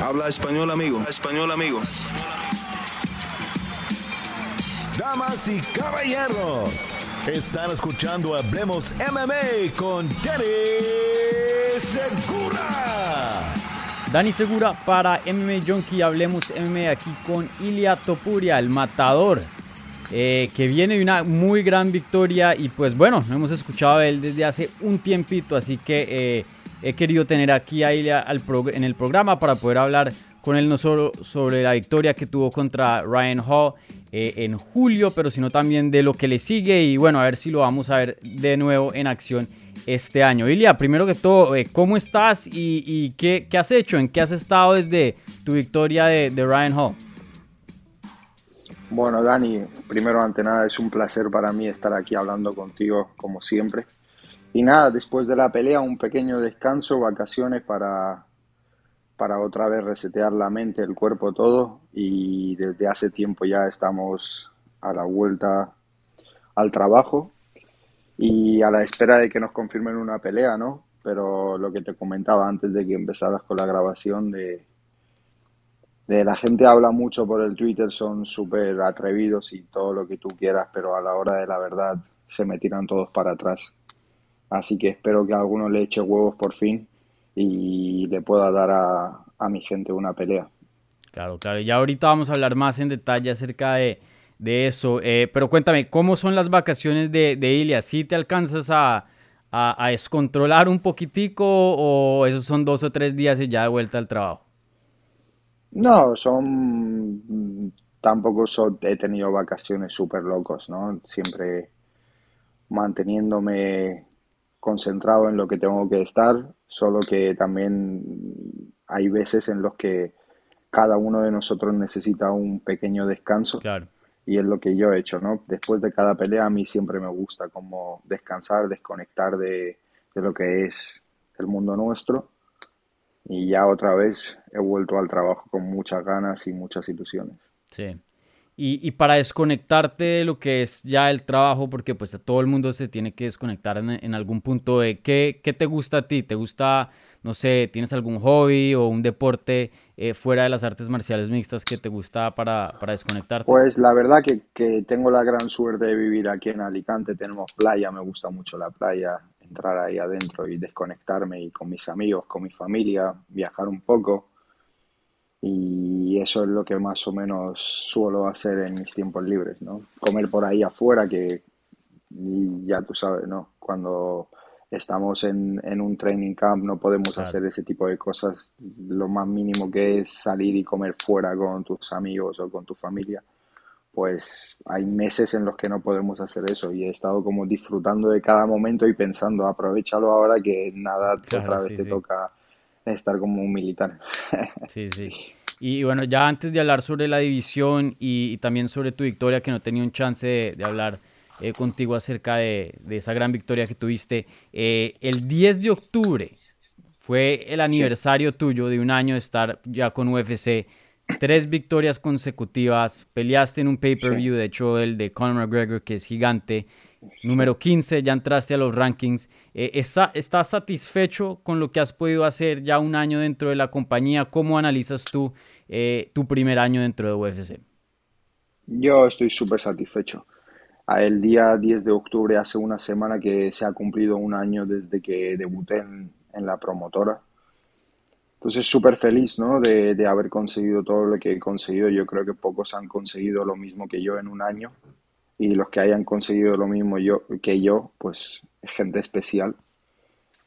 Habla español, amigo. español, amigo. Damas y caballeros, están escuchando Hablemos MMA con Danny Segura. Dani Segura para MMA Junkie. Hablemos MMA aquí con Ilia Topuria, el matador. eh, que viene de una muy gran victoria y pues bueno, no hemos escuchado de él desde hace un tiempito, así que eh, he querido tener aquí a prog- en el programa para poder hablar con él no solo sobre la victoria que tuvo contra Ryan Hall eh, en julio, pero sino también de lo que le sigue y bueno, a ver si lo vamos a ver de nuevo en acción este año. Ilia, primero que todo, eh, ¿cómo estás y, qué has hecho? ¿En qué has estado desde tu victoria de, de Ryan Hall? Bueno, Dani, primero ante nada es un placer para mí estar aquí hablando contigo como siempre. Y nada, después de la pelea un pequeño descanso, vacaciones para, para otra vez resetear la mente, el cuerpo, todo. Y desde hace tiempo ya estamos a la vuelta al trabajo y a la espera de que nos confirmen una pelea, ¿no? Pero lo que te comentaba antes de que empezaras con la grabación de, de la gente habla mucho por el Twitter, son súper atrevidos y todo lo que tú quieras, pero a la hora de la verdad se me tiran todos para atrás. Así que espero que alguno le eche huevos por fin y le pueda dar a, a mi gente una pelea. Claro, claro. Ya ahorita vamos a hablar más en detalle acerca de, de eso. Eh, pero cuéntame, ¿cómo son las vacaciones de, de Ilia? ¿Sí te alcanzas a, a, a descontrolar un poquitico o esos son dos o tres días y ya de vuelta al trabajo? No, son... Tampoco son- he tenido vacaciones súper locos, ¿no? Siempre manteniéndome concentrado en lo que tengo que estar, solo que también hay veces en los que cada uno de nosotros necesita un pequeño descanso Claro. y es lo que yo he hecho, ¿no? Después de cada pelea a mí siempre me gusta como descansar, desconectar de, de lo que es el mundo nuestro y ya otra vez he vuelto al trabajo con muchas ganas y muchas ilusiones. Sí. Y, y para desconectarte de lo que es ya el trabajo, porque pues a todo el mundo se tiene que desconectar en, algún punto de ¿qué, qué te gusta a ti? ¿Te gusta, no sé, tienes algún hobby o un deporte eh, fuera de las artes marciales mixtas que te gusta para, para desconectarte? Pues la verdad que, que tengo la gran suerte de vivir aquí en Alicante, tenemos playa, me gusta mucho la playa, entrar ahí adentro y desconectarme y con mis amigos, con mi familia, viajar un poco. Y eso es lo que más o menos suelo hacer en mis tiempos libres, ¿no? Comer por ahí afuera, que ya tú sabes, ¿no? Cuando estamos en, en un training camp no podemos Claro. hacer ese tipo de cosas. Lo más mínimo que es salir y comer fuera con tus amigos o con tu familia. Pues hay meses en los que no podemos hacer eso y he estado como disfrutando de cada momento y pensando, aprovechalo ahora que nada, Claro, otra vez sí, te sí. toca estar como un militar. Sí, sí. Y bueno, ya antes de hablar sobre la división y, y también sobre tu victoria, que no tenía un chance de, de hablar eh, contigo acerca de, de esa gran victoria que tuviste, eh, el 10 de octubre fue el aniversario tuyo de un año de estar ya con UFC. Tres victorias consecutivas, peleaste en un pay-per-view, de hecho el de Conor McGregor, que es gigante. Número 15, ya entraste a los rankings. Eh, ¿está- ¿Estás satisfecho con lo que has podido hacer ya un año dentro de la compañía? ¿Cómo analizas tú eh, tu primer año dentro de UFC? Yo estoy súper satisfecho. El día 10 de octubre, hace una semana que se ha cumplido un año desde que debuté en, en la promotora. Entonces, súper feliz, ¿no? De, de haber conseguido todo lo que he conseguido. Yo creo que pocos han conseguido lo mismo que yo en un año. Y los que hayan conseguido lo mismo yo, que yo, pues es gente especial.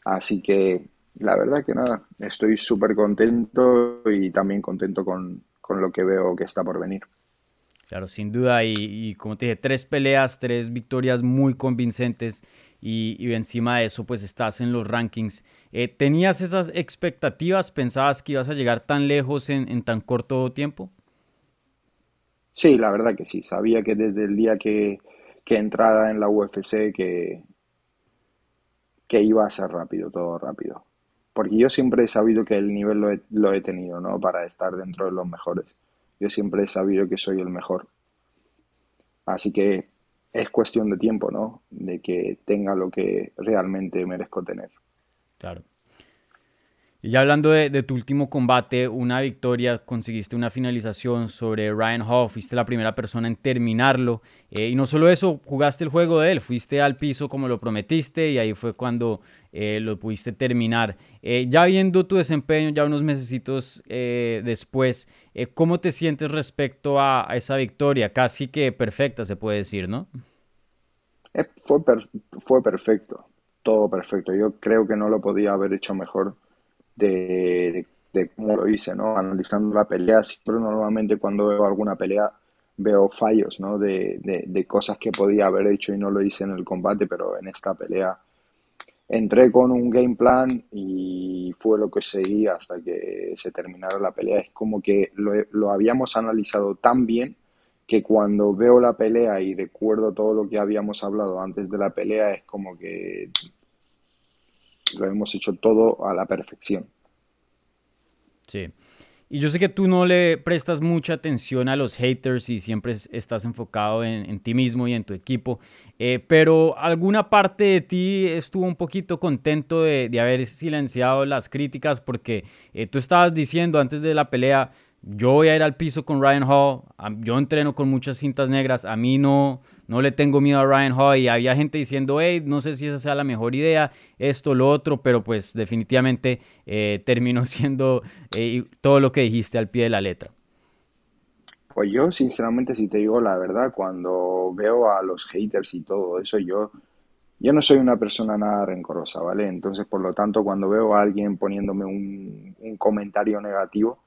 Así que la verdad que nada, estoy súper contento y también contento con, con lo que veo que está por venir. Claro, sin duda. Y, y como te dije, tres peleas, tres victorias muy convincentes. Y, encima de eso, pues estás en los rankings. Eh, ¿tenías esas expectativas? ¿Pensabas que ibas a llegar tan lejos en, en tan corto tiempo? Sí, la verdad que sí. Sabía que desde el día que, que entrara en la UFC que, que iba a ser rápido, todo rápido. Porque yo siempre he sabido que el nivel lo he, lo he tenido, ¿no? Para estar dentro de los mejores. Yo siempre he sabido que soy el mejor. Así que es cuestión de tiempo, ¿no? De que tenga lo que realmente merezco tener. Claro. Y ya hablando de, tu último combate, una victoria, conseguiste una finalización sobre Ryan Hall, fuiste la primera persona en terminarlo. Eh, y no solo eso, jugaste el juego de él, fuiste al piso como lo prometiste y ahí fue cuando eh, lo pudiste terminar. Eh, ya viendo tu desempeño, ya unos meses después, ¿cómo te sientes respecto a, esa victoria? Casi que perfecta, se puede decir, ¿no? fue perfecto, todo perfecto. Yo creo que no lo podía haber hecho mejor de, cómo lo hice, ¿no? Analizando la pelea, siempre normalmente cuando veo alguna pelea veo fallos, ¿no? De, de, cosas que podía haber hecho y no lo hice en el combate, pero en esta pelea entré con un game plan y fue lo que seguí hasta que se terminara la pelea. Es como que lo, lo habíamos analizado tan bien que cuando veo la pelea y recuerdo todo lo que habíamos hablado antes de la pelea, es como que lo hemos hecho todo a la perfección. Sí. Y yo sé que tú no le prestas mucha atención a los haters y siempre estás enfocado en, ti mismo y en tu equipo, eh, pero alguna parte de ti estuvo un poquito contento de, haber silenciado las críticas porque eh, tú estabas diciendo antes de la pelea, yo voy a ir al piso con Ryan Hall, yo entreno con muchas cintas negras, a mí no, no le tengo miedo a Ryan Hall y había gente diciendo, hey, no sé si esa sea la mejor idea, esto, lo otro, pero pues definitivamente eh, terminó siendo eh, todo lo que dijiste al pie de la letra. Pues yo, sinceramente, si te digo la verdad, cuando veo a los haters y todo eso, yo, yo no soy una persona nada rencorosa, ¿vale? Entonces, por lo tanto, cuando veo a alguien poniéndome un, un comentario negativo,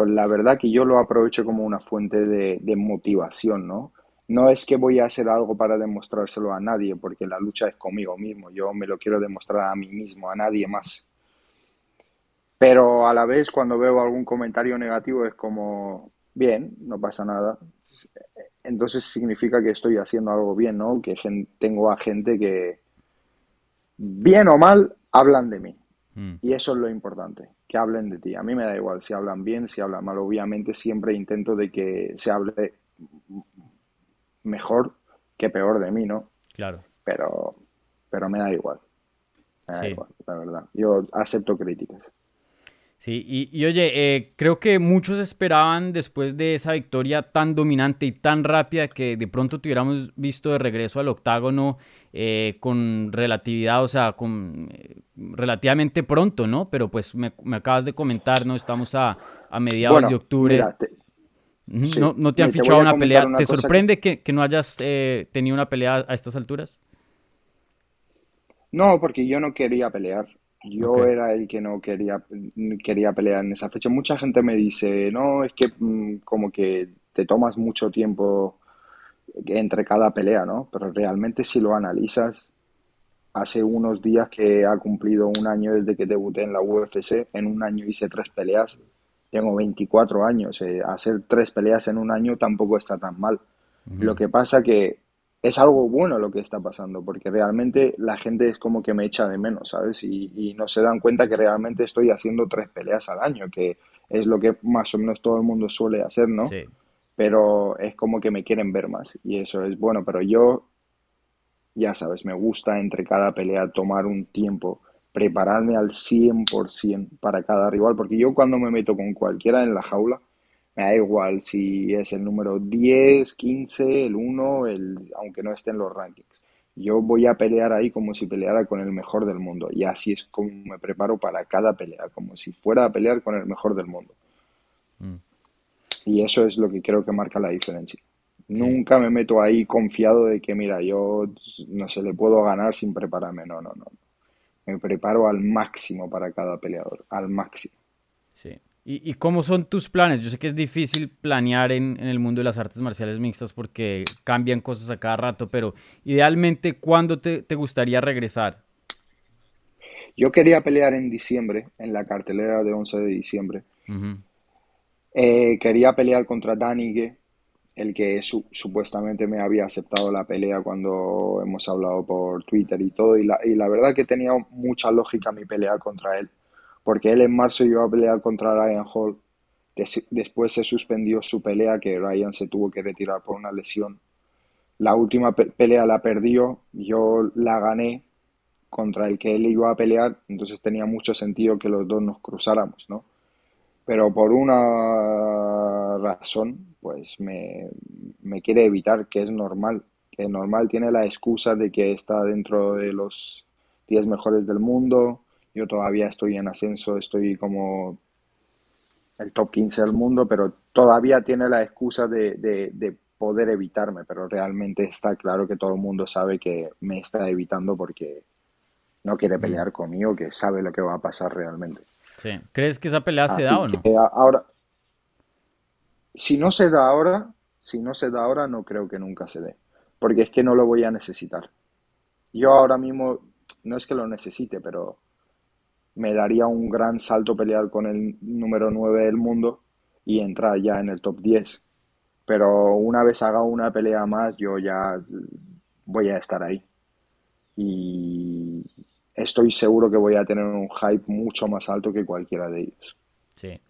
pues la verdad que yo lo aprovecho como una fuente de, motivación, ¿no? No es que voy a hacer algo para demostrárselo a nadie, porque la lucha es conmigo mismo, yo me lo quiero demostrar a mí mismo, a nadie más. Pero a la vez cuando veo algún comentario negativo es como, bien, no pasa nada. Entonces significa que estoy haciendo algo bien, ¿no? Que tengo a gente que, bien o mal, hablan de mí. Mm. Y eso es lo importante que hablen de ti. A mí me da igual si hablan bien, si hablan mal. Obviamente siempre intento de que se hable mejor que peor de mí, ¿no? Claro. Pero, pero me da igual. Me da igual, la verdad. Yo acepto críticas. Sí, y, oye, eh, creo que muchos esperaban después de esa victoria tan dominante y tan rápida que de pronto tuviéramos visto de regreso al octágono eh, con relatividad, o sea, con eh, relativamente pronto, ¿no? Pero pues me, acabas de comentar, ¿no? Estamos a, mediados de octubre. no, te han fichado una pelea. ¿Te sorprende que... no hayas tenido una pelea a estas alturas? No, porque yo no quería pelear. Yo era el que no quería, quería pelear en esa fecha. Mucha gente me dice, no, es que mm, como que te tomas mucho tiempo entre cada pelea, ¿no? Pero realmente si lo analizas, hace unos días que ha cumplido un año desde que debuté en la UFC, en un año hice tres peleas, tengo 24 años, eh, hacer tres peleas en un año tampoco está tan mal. Lo que pasa que es algo bueno lo que está pasando, porque realmente la gente es como que me echa de menos, ¿sabes? Y, no se dan cuenta que realmente estoy haciendo tres peleas al año, que es lo que más o menos todo el mundo suele hacer, ¿no? Sí. Pero es como que me quieren ver más y eso es bueno, pero yo, ya sabes, me gusta entre cada pelea tomar un tiempo, prepararme al 100% para cada rival, porque yo cuando me meto con cualquiera en la jaula, me da igual si es el número 10, 15, el 1, el, aunque no esté en los rankings. Yo voy a pelear ahí como si peleara con el mejor del mundo. Y así es como me preparo para cada pelea, como si fuera a pelear con el mejor del mundo. Mm. Y eso es lo que creo que marca la diferencia. Nunca me meto ahí confiado de que, mira, yo no se le puedo ganar sin prepararme. No, no, no. Me preparo al máximo para cada peleador, al máximo. Sí. ¿Y, cómo son tus planes? Yo sé que es difícil planear en, el mundo de las artes marciales mixtas porque cambian cosas a cada rato, pero idealmente, ¿cuándo te, gustaría regresar? Yo quería pelear en diciembre, en la cartelera de 11 de diciembre. Eh, quería pelear contra Danigue, el que supuestamente me había aceptado la pelea cuando hemos hablado por Twitter y todo, y la, y la verdad que tenía mucha lógica mi pelea contra él porque él en marzo iba a pelear contra Ryan Hall. Después se suspendió su pelea, que Ryan se tuvo que retirar por una lesión. La última pelea la perdió, yo la gané contra el que él iba a pelear, entonces tenía mucho sentido que los dos nos cruzáramos, ¿no? Pero por una razón, pues me, me quiere evitar, que es normal, que normal tiene la excusa de que está dentro de los 10 mejores del mundo, yo todavía estoy en ascenso, estoy como el top 15 del mundo, pero todavía tiene la excusa de, de, poder evitarme, pero realmente está claro que todo el mundo sabe que me está evitando porque no quiere mm. pelear conmigo, que sabe lo que va a pasar realmente. Sí. ¿Crees que esa pelea se da o no? Ahora, si no se da ahora, si no se da ahora, no creo que nunca se dé, porque es que no lo voy a necesitar. Yo ahora mismo, no es que lo necesite, pero me daría un gran salto pelear con el número 9 del mundo y entrar ya en el top 10. Pero una vez haga una pelea más, yo ya voy a estar ahí. Y estoy seguro que voy a tener un hype mucho más alto que cualquiera de ellos. Sí.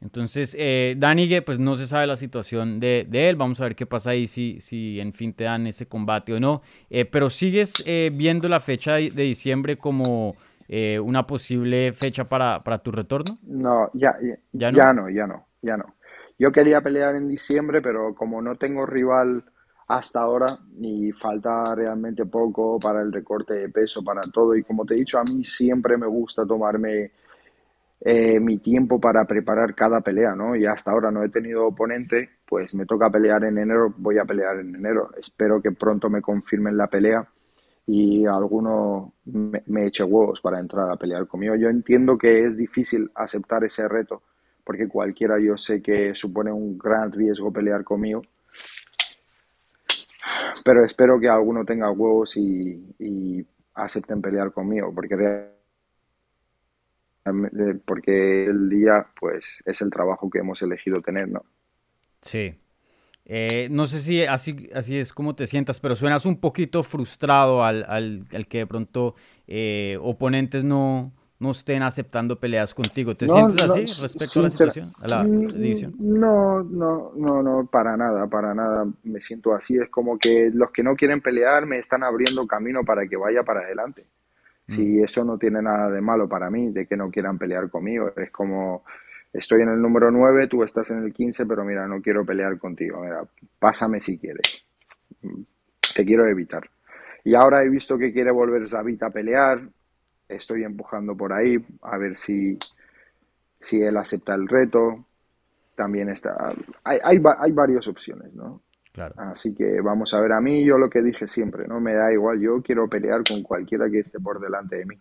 Entonces, eh, pues no se sabe la situación de, él. Vamos a ver qué pasa ahí, si, si en fin te dan ese combate o no. Eh, pero sigues eh, viendo la fecha de diciembre como eh, una posible fecha para, tu retorno? No, ya, ya, ¿Ya, no? ya no, ya no, Yo quería pelear en diciembre, pero como no tengo rival hasta ahora y falta realmente poco para el recorte de peso, para todo, y como te he dicho, a mí siempre me gusta tomarme eh, mi tiempo para preparar cada pelea, ¿no? Y hasta ahora no he tenido oponente, pues me toca pelear en enero, voy a pelear en enero. Espero que pronto me confirmen la pelea y alguno me, eche huevos para entrar a pelear conmigo. Yo entiendo que es difícil aceptar ese reto, porque cualquiera yo sé que supone un gran riesgo pelear conmigo. Pero espero que alguno tenga huevos y, acepten pelear conmigo, porque porque el día pues es el trabajo que hemos elegido tener, ¿no? Sí, eh, no sé si así, así es como te sientas, pero suenas un poquito frustrado al, al, que de pronto eh, oponentes no, no estén aceptando peleas contigo. ¿Te sientes así respecto a la situación, a la mm, división? No, no, no, no, para nada, para nada me siento así. Es como que los que no quieren pelear me están abriendo camino para que vaya para adelante. Si mm. eso no tiene nada de malo para mí, de que no quieran pelear conmigo, es como estoy en el número 9, tú estás en el 15, pero mira, no quiero pelear contigo, mira, pásame si quieres, te quiero evitar. Y ahora he visto que quiere volver Zabit a pelear, estoy empujando por ahí a ver si, si él acepta el reto. También está, hay, hay, hay varias opciones, ¿no? Claro. Así que vamos a ver, a mí yo lo que dije siempre, ¿no? Me da igual, yo quiero pelear con cualquiera que esté por delante de mí.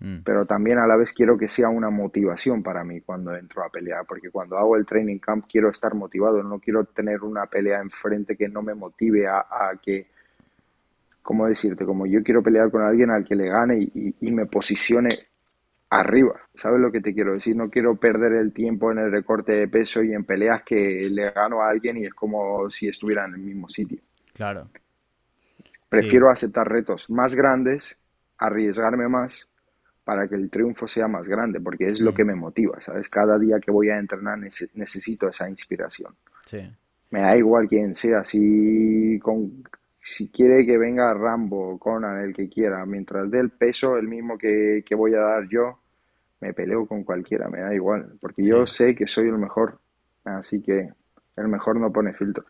Mm. Pero también a la vez quiero que sea una motivación para mí cuando entro a pelear, porque cuando hago el training camp quiero estar motivado, no quiero tener una pelea enfrente que no me motive a, que, ¿cómo decirte? Como yo quiero pelear con alguien al que le gane y, me posicione arriba, ¿sabes lo que te quiero decir? No quiero perder el tiempo en el recorte de peso y en peleas que le gano a alguien y es como si estuviera en el mismo sitio. Claro. Prefiero aceptar retos más grandes, arriesgarme más para que el triunfo sea más grande, porque es lo que me motiva, ¿sabes? Cada día que voy a entrenar necesito esa inspiración. Sí. Me da igual quién sea, si, con, si quiere que venga Rambo, Conan, el que quiera, mientras dé el peso, el mismo que, voy a dar yo, me peleo con cualquiera, me da igual, porque yo sé que soy el mejor, así que el mejor no pone filtros.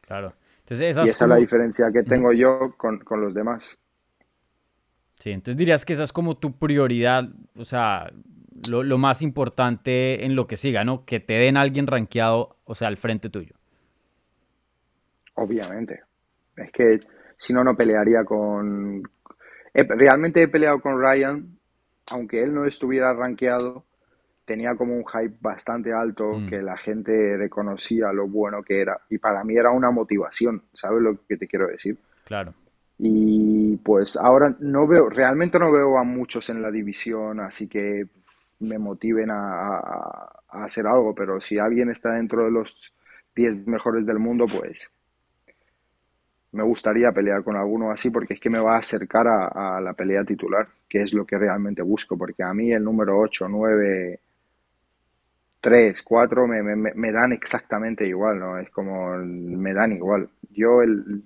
Claro. Entonces, y esa es la diferencia que tengo yo con, con los demás. Sí, entonces dirías que esa es como tu prioridad, o sea, lo, más importante en lo que siga, ¿no? Que te den a alguien rankeado, o sea, al frente tuyo. Obviamente. Es que si no, no pelearía con... realmente he peleado con Ryan, aunque él no estuviera rankeado, tenía como un hype bastante alto, mm. que la gente reconocía lo bueno que era. Y para mí era una motivación, ¿sabes lo que te quiero decir? Claro. Y pues ahora no veo, realmente no veo a muchos en la división, así que me motiven a, hacer algo, pero si alguien está dentro de los 10 mejores del mundo, pues me gustaría pelear con alguno así porque es que me va a acercar a, la pelea titular, que es lo que realmente busco, porque a mí el número 8, 9, 3, 4 me, me dan exactamente igual, ¿no? Es como me dan igual. Yo el,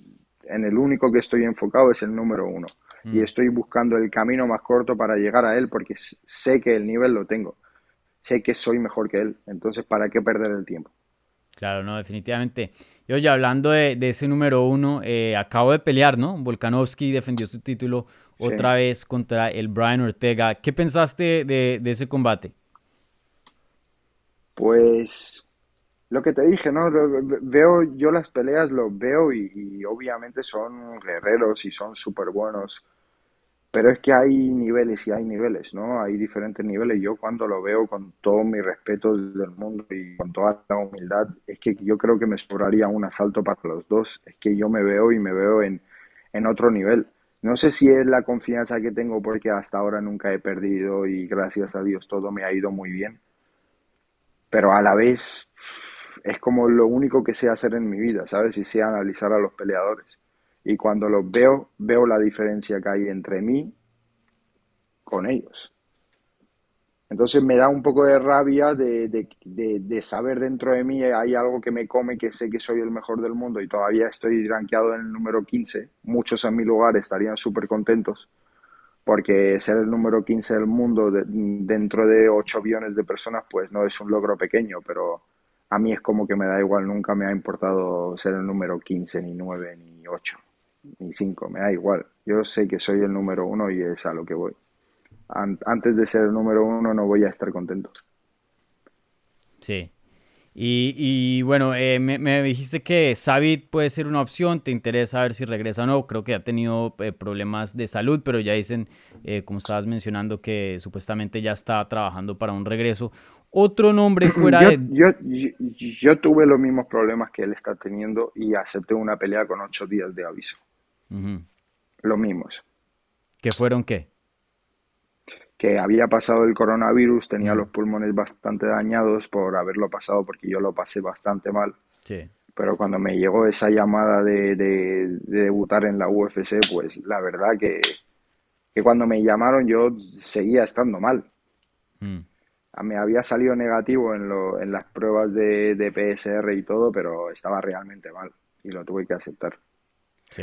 en el único que estoy enfocado es el número uno. Y Mm. estoy buscando el camino más corto para llegar a él porque sé que el nivel lo tengo. Sé que soy mejor que él. Entonces, ¿para qué perder el tiempo? Claro, no, definitivamente. Y oye, hablando de, de ese número uno, eh, acabo de pelear, ¿no? Volkanovski defendió su título Sí. otra vez contra el Brian Ortega. ¿Qué pensaste de, de ese combate? Pues lo que te dije, ¿no? Veo yo las peleas, los veo y, y obviamente son guerreros y son súper buenos. Pero es que hay niveles y hay niveles, ¿no? Hay diferentes niveles. Yo cuando lo veo con todo mi respeto del mundo y con toda la humildad, es que yo creo que me sobraría un asalto para los dos. Es que yo me veo y me veo en, en otro nivel. No sé si es la confianza que tengo porque hasta ahora nunca he perdido y gracias a Dios todo me ha ido muy bien. Pero a la vez es como lo único que sé hacer en mi vida, ¿sabes? Y sé analizar a los peleadores. Y cuando los veo, veo la diferencia que hay entre mí con ellos. Entonces me da un poco de rabia de, de- de- saber dentro de mí hay algo que me come, que sé que soy el mejor del mundo y todavía estoy rankeado en el número 15. Muchos en mi lugar estarían súper contentos porque ser el número 15 del mundo de- dentro de 8 billones de personas pues no es un logro pequeño, pero a mí es como que me da igual, nunca me ha importado ser el número 15, ni 9, ni 8, ni 5, me da igual. Yo sé que soy el número uno y es a lo que voy. An- Antes de ser el número uno no voy a estar contento. Sí. Y, bueno, eh, me, dijiste que Sabit puede ser una opción, te interesa ver si regresa o no. Creo que ha tenido eh, problemas de salud, pero ya dicen, eh, como estabas mencionando, que supuestamente ya está trabajando para un regreso. Otro nombre fuera Yo, de... yo, yo, yo tuve los mismos problemas que él está teniendo y acepté una pelea con 8 días de aviso. Los mismos. ¿Qué fueron qué? que había pasado el coronavirus, tenía los pulmones bastante dañados por haberlo pasado porque yo lo pasé bastante mal. Sí. Pero cuando me llegó esa llamada de, de- de debutar en la UFC, pues la verdad que, que cuando me llamaron yo seguía estando mal. Mm. Me había salido negativo en, lo- en las pruebas de, de PSR y todo, pero estaba realmente mal y lo tuve que aceptar. Sí.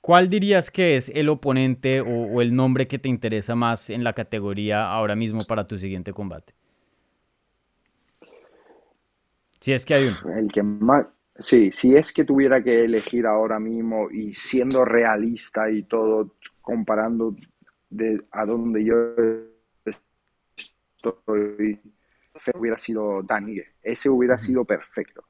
¿Cuál dirías que es el oponente o, o el nombre que te interesa más en la categoría ahora mismo para tu siguiente combate? Si es que hay uno. El que más, sí, si es que tuviera que elegir ahora mismo y siendo realista y todo, comparando de a dónde yo estoy, hubiera sido Daniel. Ese hubiera sido perfecto.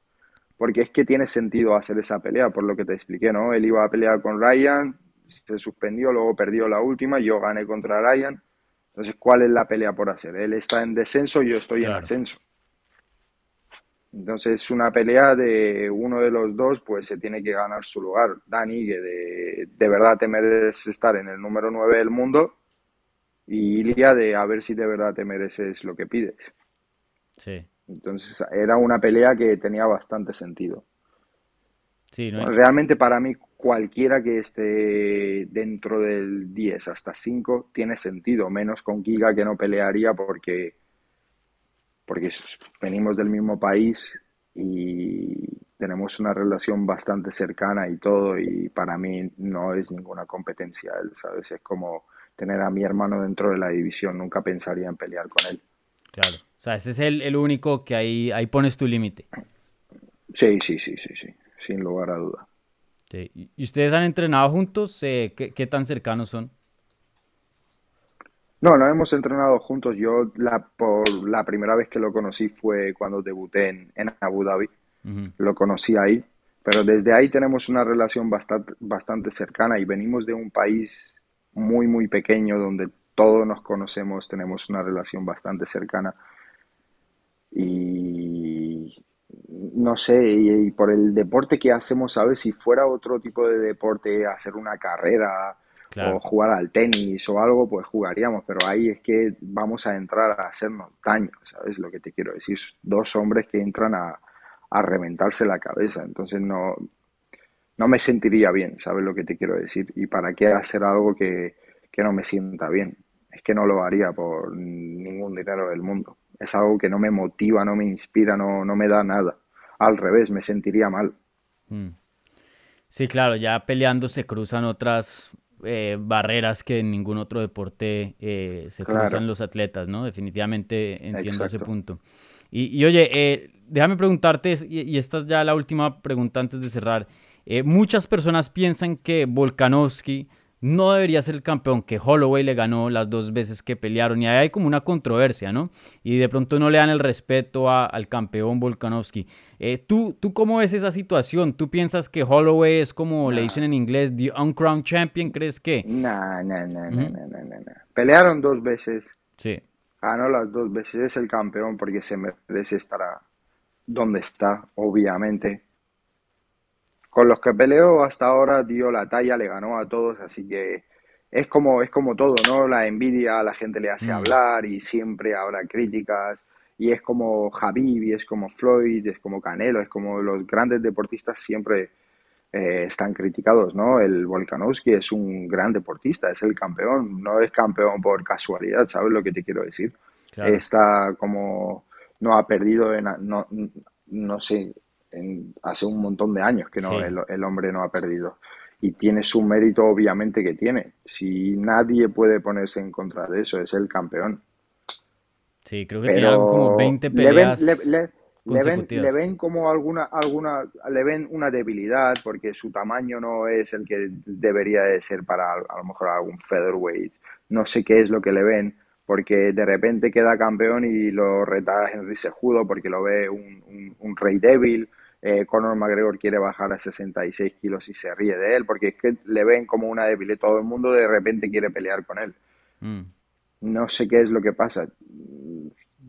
Porque es que tiene sentido hacer esa pelea, por lo que te expliqué, ¿no? Él iba a pelear con Ryan, se suspendió, luego perdió la última, yo gané contra Ryan. Entonces, ¿cuál es la pelea por hacer? Él está en descenso, yo estoy en ascenso. Entonces es una pelea de uno de los dos, pues se tiene que ganar su lugar. Dani, que de, de verdad te mereces estar en el número 9 del mundo, y Ilia de a ver si de verdad te mereces lo que pides. Sí. Entonces era una pelea que tenía bastante sentido. Sí, no, Realmente para mí cualquiera que esté dentro del 10 hasta 5 tiene sentido, menos con Giga que no pelearía porque, porque venimos del mismo país y tenemos una relación bastante cercana y todo y para mí no es ninguna competencia él, ¿sabes? Es como tener a mi hermano dentro de la división, nunca pensaría en pelear con él. claro. O sea, ese es el, el único que ahí, ahí pones tu límite. Sí, sí, sí, sí, sí, sin lugar a duda. Sí. ¿Y ustedes han entrenado juntos? Eh, ¿qué, qué tan cercanos son? No, no hemos entrenado juntos. Yo la, por la primera vez que lo conocí fue cuando debuté en, en Abu Dhabi. Lo conocí ahí, pero desde ahí tenemos una relación bastante, bastante cercana y venimos de un país muy, muy pequeño donde todos nos conocemos, tenemos una relación bastante cercana. Y no sé, y, y por el deporte que hacemos, ¿sabes? Si fuera otro tipo de deporte, hacer una carrera Claro. o jugar al tenis o algo, pues jugaríamos, pero ahí es que vamos a entrar a hacernos daño, ¿sabes? Lo que te quiero decir, dos hombres que entran a, a reventarse la cabeza, entonces no, no me sentiría bien, ¿sabes lo que te quiero decir? ¿Y para qué hacer algo que, que no me sienta bien? Es que no lo haría por ningún dinero del mundo. Es algo que no me motiva, no me inspira, no, no me da nada. Al revés, me sentiría mal. Mm. Sí, claro, ya peleando se cruzan otras eh, barreras que en ningún otro deporte eh, se cruzan los atletas, ¿no? Definitivamente entiendo ese punto. Y, oye, eh, déjame preguntarte, y, esta es ya la última pregunta antes de cerrar. Muchas personas piensan que Volkanovski no debería ser el campeón, que Holloway le ganó las dos veces que pelearon. Y ahí hay como una controversia, ¿no? Y de pronto no le dan el respeto al campeón Volkanovski. Eh, ¿tú, ¿Tú cómo ves esa situación? ¿Tú piensas que Holloway es como le dicen en inglés, the uncrowned champion? ¿Crees que? No, no, no, no, no, no, no. Pelearon dos veces. Sí. Ganó las dos veces. Es el campeón porque se merece estar donde está, obviamente con los que peleó hasta ahora dio la talla, le ganó a todos, así que es como, es como todo, ¿no? La envidia a la gente le hace mm. hablar y siempre habrá críticas. Y es como y es como Floyd, es como Canelo, es como los grandes deportistas siempre eh, están criticados, ¿no? El Volkanovski es un gran deportista, es el campeón, no es campeón por casualidad, ¿sabes lo que te quiero decir? Está como, no ha perdido, en, no, no sé, hace un montón de años que no, el, hombre no ha perdido. Y tiene su mérito, obviamente, que tiene. Si nadie puede ponerse en contra de eso, es el campeón. Sí, creo que tiene como 20 peleas. Le ven, como alguna, alguna, le ven una debilidad porque su tamaño no es el que debería de ser para a lo mejor algún featherweight. No sé qué es lo que le ven, porque de repente queda campeón y lo reta Henry Sejudo porque lo ve un, un rey débil eh, Conor McGregor quiere bajar a 66 kilos y se ríe de él, porque es que le ven como una debilidad. Todo el mundo de repente quiere pelear con él. Mm. No sé qué es lo que pasa.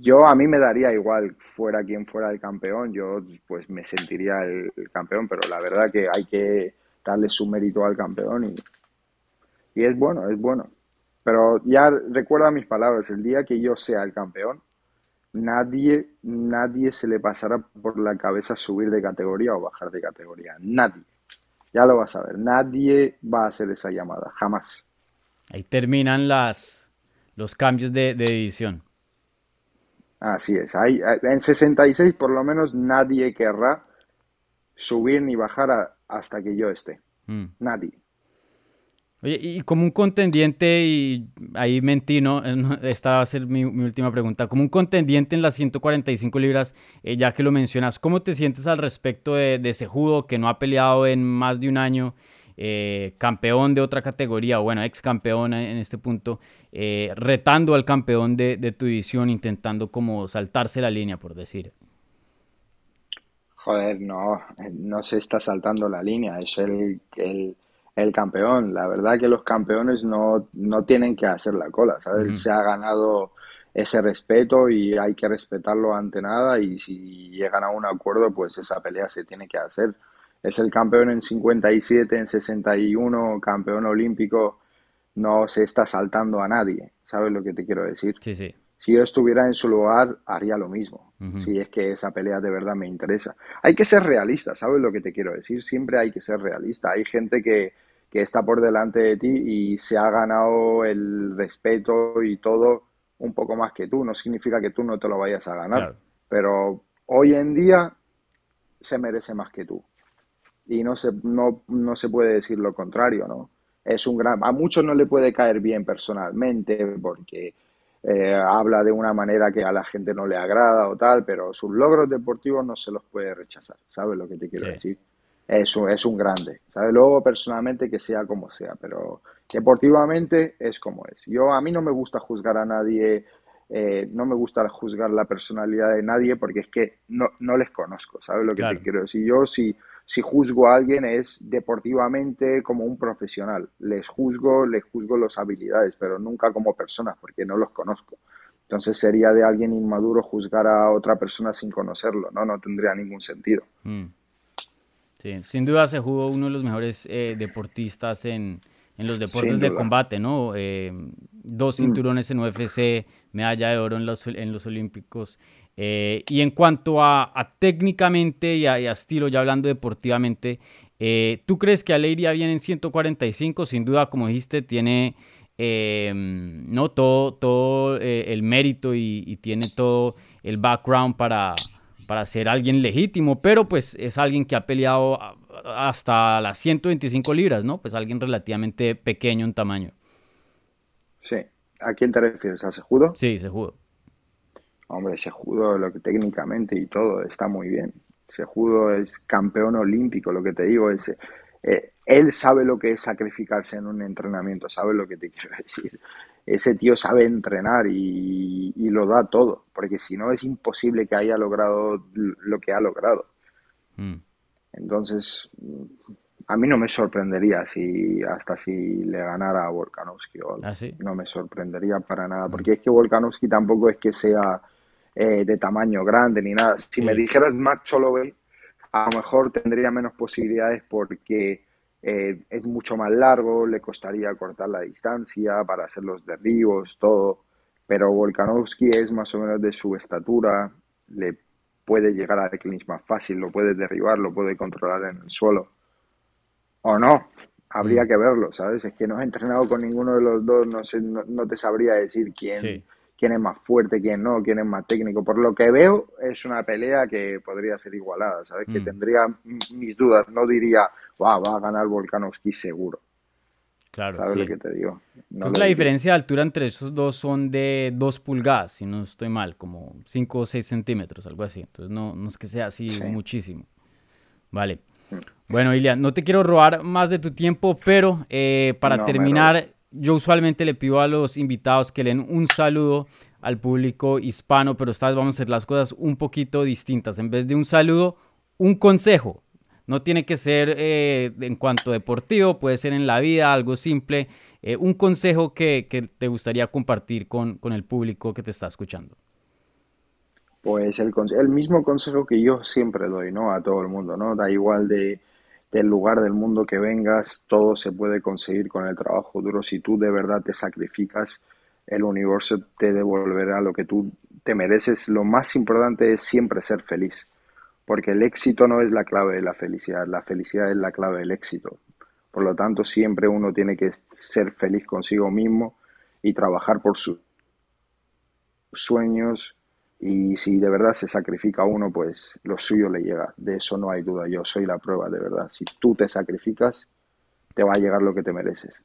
Yo a mí me daría igual fuera quien fuera el campeón, yo pues me sentiría el, campeón, pero la verdad que hay que darle su mérito al campeón y, y es bueno, es bueno. Pero ya recuerda mis palabras, el día que yo sea el campeón, nadie, nadie se le pasará por la cabeza subir de categoría o bajar de categoría. Nadie. Ya lo vas a ver. Nadie va a hacer esa llamada. Jamás. Ahí terminan las, los cambios de, de edición. Así es. Hay, en 66 por lo menos nadie querrá subir ni bajar hasta que yo esté. Mm. Nadie. Oye, y como un contendiente, y ahí mentí, ¿no? Esta va a ser mi, última pregunta. Como un contendiente en las 145 libras, eh, ya que lo mencionas, ¿cómo te sientes al respecto de, ese judo que no ha peleado en más de un año? Eh, campeón de otra categoría, o bueno, ex campeón en este punto, eh, retando al campeón de, tu división, intentando como saltarse la línea, por decir. Joder, no, no se está saltando la línea, es el, el el campeón. La verdad que los campeones no, no tienen que hacer la cola, ¿sabes? Se ha ganado ese respeto y hay que respetarlo ante nada y si llegan a un acuerdo, pues esa pelea se tiene que hacer. Es el campeón en 57, en 61, campeón olímpico, no se está saltando a nadie, ¿sabes lo que te quiero decir? Sí, sí. Si yo estuviera en su lugar, haría lo mismo. Si es que esa pelea de verdad me interesa. Hay que ser realista, ¿sabes lo que te quiero decir? Siempre hay que ser realista. Hay gente que, que está por delante de ti y se ha ganado el respeto y todo un poco más que tú. No significa que tú no te lo vayas a ganar, pero hoy en día se merece más que tú. Y no se, no, no se puede decir lo contrario, ¿no? Es un gran, a muchos no le puede caer bien personalmente porque eh, habla de una manera que a la gente no le agrada o tal, pero sus logros deportivos no se los puede rechazar, ¿sabes lo que te quiero decir? Es un, es un grande. ¿sabes? Luego, personalmente, que sea como sea, pero deportivamente es como es. Yo, a mí no me gusta juzgar a nadie, eh, no me gusta juzgar la personalidad de nadie porque es que no, no les conozco, ¿sabes lo que te quiero decir? Yo, si, si juzgo a alguien, es deportivamente como un profesional. Les juzgo, les juzgo las habilidades, pero nunca como personas porque no los conozco. Entonces sería de alguien inmaduro juzgar a otra persona sin conocerlo, ¿no? No tendría ningún sentido. Mm. Sí, sin duda se jugó uno de los mejores eh, deportistas en, los deportes de combate, ¿no? Eh, dos mm. cinturones en UFC, medalla de oro en los, en los Olímpicos. Eh, y en cuanto a, técnicamente y a, estilo, ya hablando deportivamente, ¿tú crees que Aleiria viene en 145? Sin duda, como dijiste, tiene no todo, todo el mérito y tiene todo el background para para ser alguien legítimo, pero pues es alguien que ha peleado hasta las 125 libras, ¿no? Pues alguien relativamente pequeño en tamaño. Sí. ¿A quién te refieres? ¿A Sejudo? Sí, Sejudo. Hombre, Sejudo lo que técnicamente y todo está muy bien. Sejudo es campeón olímpico, lo que te digo es... Eh, él sabe lo que es sacrificarse en un entrenamiento, sabe lo que te quiero decir. Ese tío sabe entrenar y, lo da todo, porque si no es imposible que haya logrado lo que ha logrado. Mm. Entonces, a mí no me sorprendería si hasta si le ganara a Volkanovski. ¿Ah, No me sorprendería para nada, porque es que Volkanovski tampoco es que sea eh, de tamaño grande ni nada. Si me dijeras Max Holloway, a lo mejor tendría menos posibilidades porque eh, es mucho más largo, le costaría cortar la distancia para hacer los derribos, todo. Pero Volkanovski es más o menos de su estatura, le puede llegar al clinch más fácil, lo puede derribar, lo puede controlar en el suelo. O no, habría mm. que verlo, ¿sabes? Es que no he entrenado con ninguno de los dos, no, sé, no, te sabría decir quién, quién es más fuerte, quién no, quién es más técnico. Por lo que veo, es una pelea que podría ser igualada, ¿sabes? Que mm. tendría mis dudas, no diría, va a ganar Volkanovski seguro. Claro, ¿Sabes lo que te digo? la diferencia de altura entre esos dos son de 2 pulgadas, si no estoy mal, como 5 o 6 centímetros, algo así. Entonces no, no es que sea así muchísimo. Vale. Mm. Bueno, Ilia, no te quiero robar más de tu tiempo, pero eh, para terminar, yo usualmente le pido a los invitados que den un saludo al público hispano, pero esta vez vamos a hacer las cosas un poquito distintas. En vez de un saludo, un consejo. No tiene que ser eh, en cuanto deportivo, puede ser en la vida, algo simple. Eh, un consejo que, te gustaría compartir con, el público que te está escuchando. Pues el, el mismo consejo que yo siempre doy, ¿no? A todo el mundo, ¿no? Da igual de, del lugar del mundo que vengas, todo se puede conseguir con el trabajo duro. Si tú de verdad te sacrificas, el universo te devolverá lo que tú te mereces. Lo más importante es siempre ser feliz porque el éxito no es la clave de la felicidad, la felicidad es la clave del éxito. Por lo tanto, siempre uno tiene que ser feliz consigo mismo y trabajar por sus sueños y si de verdad se sacrifica uno, pues lo suyo le llega. De eso no hay duda, yo soy la prueba de verdad. Si tú te sacrificas, te va a llegar lo que te mereces.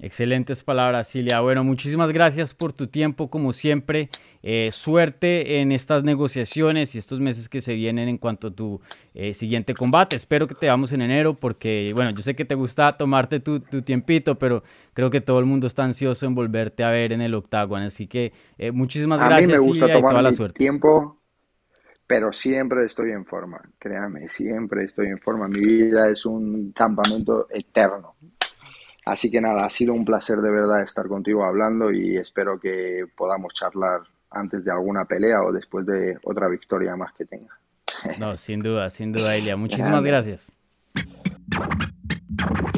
Excelentes palabras, Silvia. Bueno, muchísimas gracias por tu tiempo, como siempre. Eh, suerte en estas negociaciones y estos meses que se vienen en cuanto a tu eh, siguiente combate. Espero que te veamos en enero porque, bueno, yo sé que te gusta tomarte tu, tiempito, pero creo que todo el mundo está ansioso en volverte a ver en el octágono. Así que eh, muchísimas gracias, Silvia, y toda la suerte. tiempo, pero siempre estoy en forma. Créame, siempre estoy en forma. Mi vida es un campamento eterno Así que nada, ha sido un placer de verdad estar contigo hablando y espero que podamos charlar antes de alguna pelea o después de otra victoria más que tenga. No, sin duda, sin duda, Elia. Muchísimas gracias. Gracias